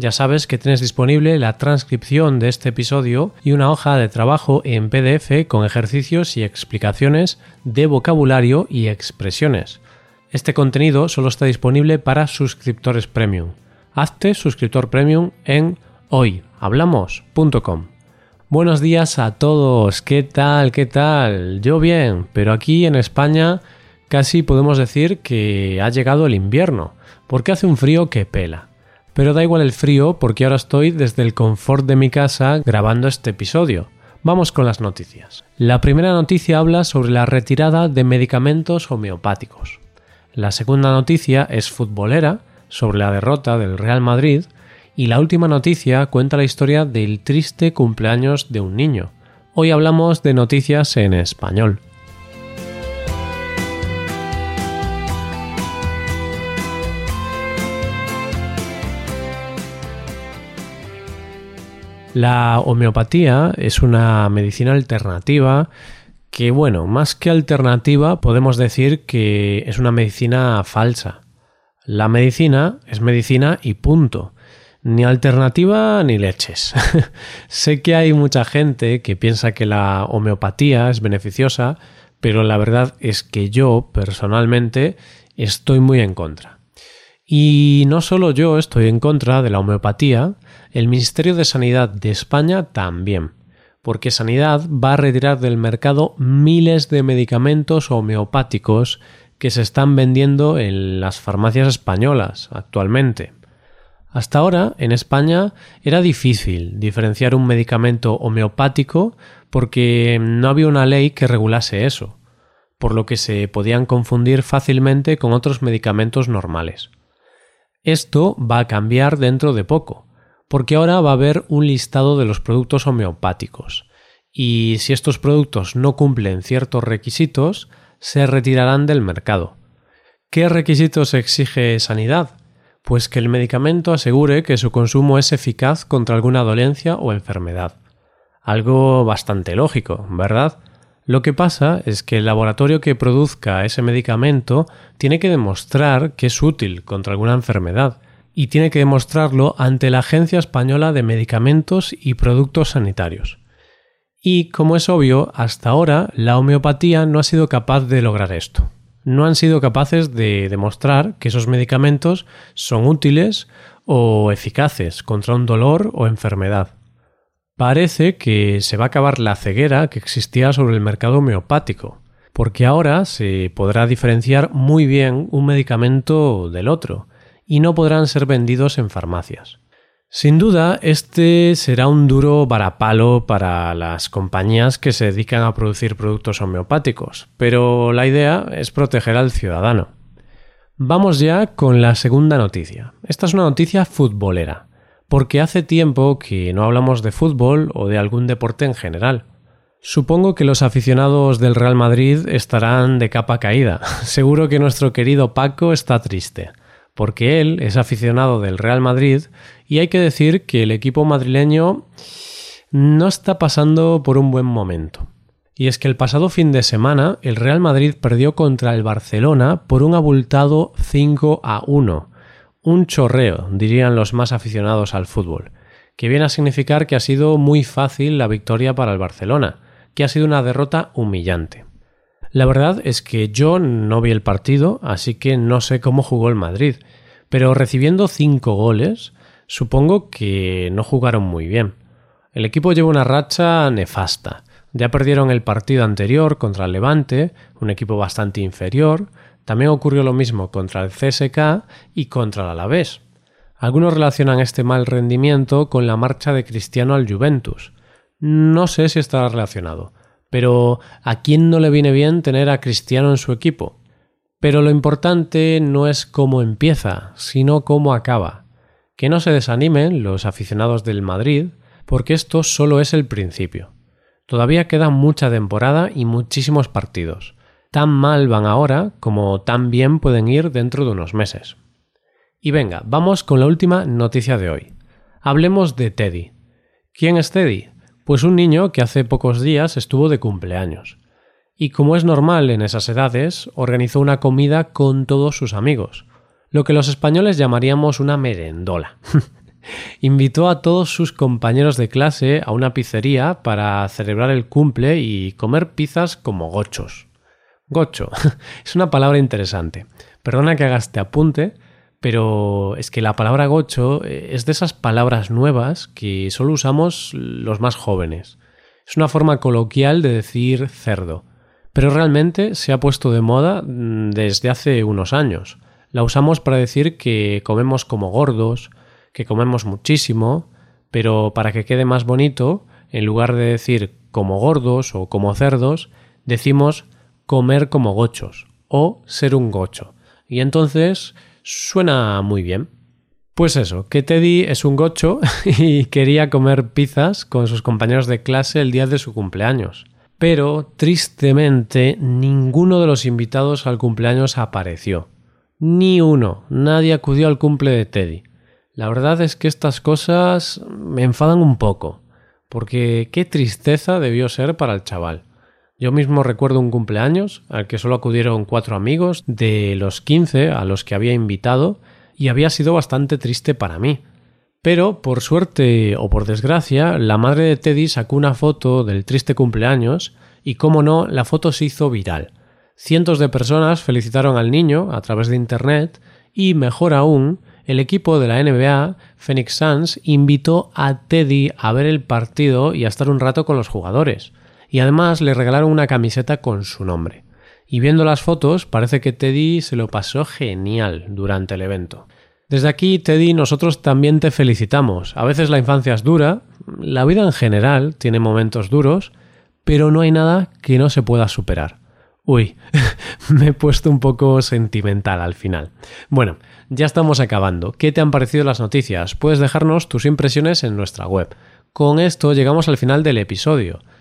Ya sabes que tienes disponible la transcripción de este episodio y una hoja de trabajo en PDF con ejercicios y explicaciones de vocabulario y expresiones. Este contenido solo está disponible para suscriptores premium. Hazte suscriptor premium en hoyhablamos.com. Buenos días a todos, ¿qué tal? ¿Qué tal? Yo bien, pero aquí en España casi podemos decir que ha llegado el invierno, porque hace un frío que pela. Pero da igual el frío porque ahora estoy desde el confort de mi casa grabando este episodio. Vamos con las noticias. La primera noticia habla sobre la retirada de medicamentos homeopáticos. La segunda noticia es futbolera, sobre la derrota del Real Madrid, y la última noticia cuenta la historia del triste cumpleaños de un niño. Hoy hablamos de noticias en español. La homeopatía es una medicina alternativa que, bueno, más que alternativa podemos decir que es una medicina falsa. La medicina es medicina y punto. Ni alternativa ni leches. sé que hay mucha gente que piensa que la homeopatía es beneficiosa, pero la verdad es que yo, personalmente, estoy muy en contra. Y no solo yo estoy en contra de la homeopatía, el Ministerio de Sanidad de España también, porque Sanidad va a retirar del mercado miles de medicamentos homeopáticos que se están vendiendo en las farmacias españolas actualmente. Hasta ahora, en España, era difícil diferenciar un medicamento homeopático porque no había una ley que regulase eso, por lo que se podían confundir fácilmente con otros medicamentos normales. Esto va a cambiar dentro de poco, porque ahora va a haber un listado de los productos homeopáticos, y si estos productos no cumplen ciertos requisitos, se retirarán del mercado. ¿Qué requisitos exige Sanidad? Pues que el medicamento asegure que su consumo es eficaz contra alguna dolencia o enfermedad. Algo bastante lógico, ¿verdad? Lo que pasa es que el laboratorio que produzca ese medicamento tiene que demostrar que es útil contra alguna enfermedad y tiene que demostrarlo ante la Agencia Española de Medicamentos y Productos Sanitarios. Y, como es obvio, hasta ahora la homeopatía no ha sido capaz de lograr esto. No han sido capaces de demostrar que esos medicamentos son útiles o eficaces contra un dolor o enfermedad. Parece que se va a acabar la ceguera que existía sobre el mercado homeopático, porque ahora se podrá diferenciar muy bien un medicamento del otro, y no podrán ser vendidos en farmacias. Sin duda, este será un duro varapalo para las compañías que se dedican a producir productos homeopáticos, pero la idea es proteger al ciudadano. Vamos ya con la segunda noticia. Esta es una noticia futbolera porque hace tiempo que no hablamos de fútbol o de algún deporte en general. Supongo que los aficionados del Real Madrid estarán de capa caída. Seguro que nuestro querido Paco está triste, porque él es aficionado del Real Madrid y hay que decir que el equipo madrileño no está pasando por un buen momento. Y es que el pasado fin de semana el Real Madrid perdió contra el Barcelona por un abultado 5 a 1 un chorreo, dirían los más aficionados al fútbol, que viene a significar que ha sido muy fácil la victoria para el Barcelona, que ha sido una derrota humillante. La verdad es que yo no vi el partido, así que no sé cómo jugó el Madrid, pero recibiendo cinco goles, supongo que no jugaron muy bien. El equipo lleva una racha nefasta. Ya perdieron el partido anterior contra el Levante, un equipo bastante inferior, también ocurrió lo mismo contra el CSK y contra el Alavés. Algunos relacionan este mal rendimiento con la marcha de Cristiano al Juventus. No sé si estará relacionado, pero ¿a quién no le viene bien tener a Cristiano en su equipo? Pero lo importante no es cómo empieza, sino cómo acaba. Que no se desanimen los aficionados del Madrid, porque esto solo es el principio. Todavía queda mucha temporada y muchísimos partidos. Tan mal van ahora como tan bien pueden ir dentro de unos meses. Y venga, vamos con la última noticia de hoy. Hablemos de Teddy. ¿Quién es Teddy? Pues un niño que hace pocos días estuvo de cumpleaños. Y como es normal en esas edades, organizó una comida con todos sus amigos, lo que los españoles llamaríamos una merendola. Invitó a todos sus compañeros de clase a una pizzería para celebrar el cumple y comer pizzas como gochos. Gocho es una palabra interesante. Perdona que haga este apunte, pero es que la palabra gocho eh, es de esas palabras nuevas que solo usamos los más jóvenes. Es una forma coloquial de decir cerdo, pero realmente se ha puesto de moda mm, desde hace unos años. La usamos para decir que comemos como gordos, que comemos muchísimo, pero para que quede más bonito, en lugar de decir como gordos o como cerdos, decimos comer como gochos o ser un gocho. Y entonces Suena muy bien. Pues eso, que Teddy es un gocho y quería comer pizzas con sus compañeros de clase el día de su cumpleaños. Pero, tristemente, ninguno de los invitados al cumpleaños apareció. Ni uno, nadie acudió al cumple de Teddy. La verdad es que estas cosas me enfadan un poco, porque qué tristeza debió ser para el chaval. Yo mismo recuerdo un cumpleaños al que solo acudieron cuatro amigos de los quince a los que había invitado y había sido bastante triste para mí. Pero, por suerte o por desgracia, la madre de Teddy sacó una foto del triste cumpleaños y, como no, la foto se hizo viral. Cientos de personas felicitaron al niño a través de Internet y, mejor aún, el equipo de la NBA, Phoenix Suns, invitó a Teddy a ver el partido y a estar un rato con los jugadores y además le regalaron una camiseta con su nombre. Y viendo las fotos parece que Teddy se lo pasó genial durante el evento. Desde aquí, Teddy, nosotros también te felicitamos. A veces la infancia es dura, la vida en general tiene momentos duros, pero no hay nada que no se pueda superar. Uy, me he puesto un poco sentimental al final. Bueno, ya estamos acabando. ¿Qué te han parecido las noticias? Puedes dejarnos tus impresiones en nuestra web. Con esto llegamos al final del episodio.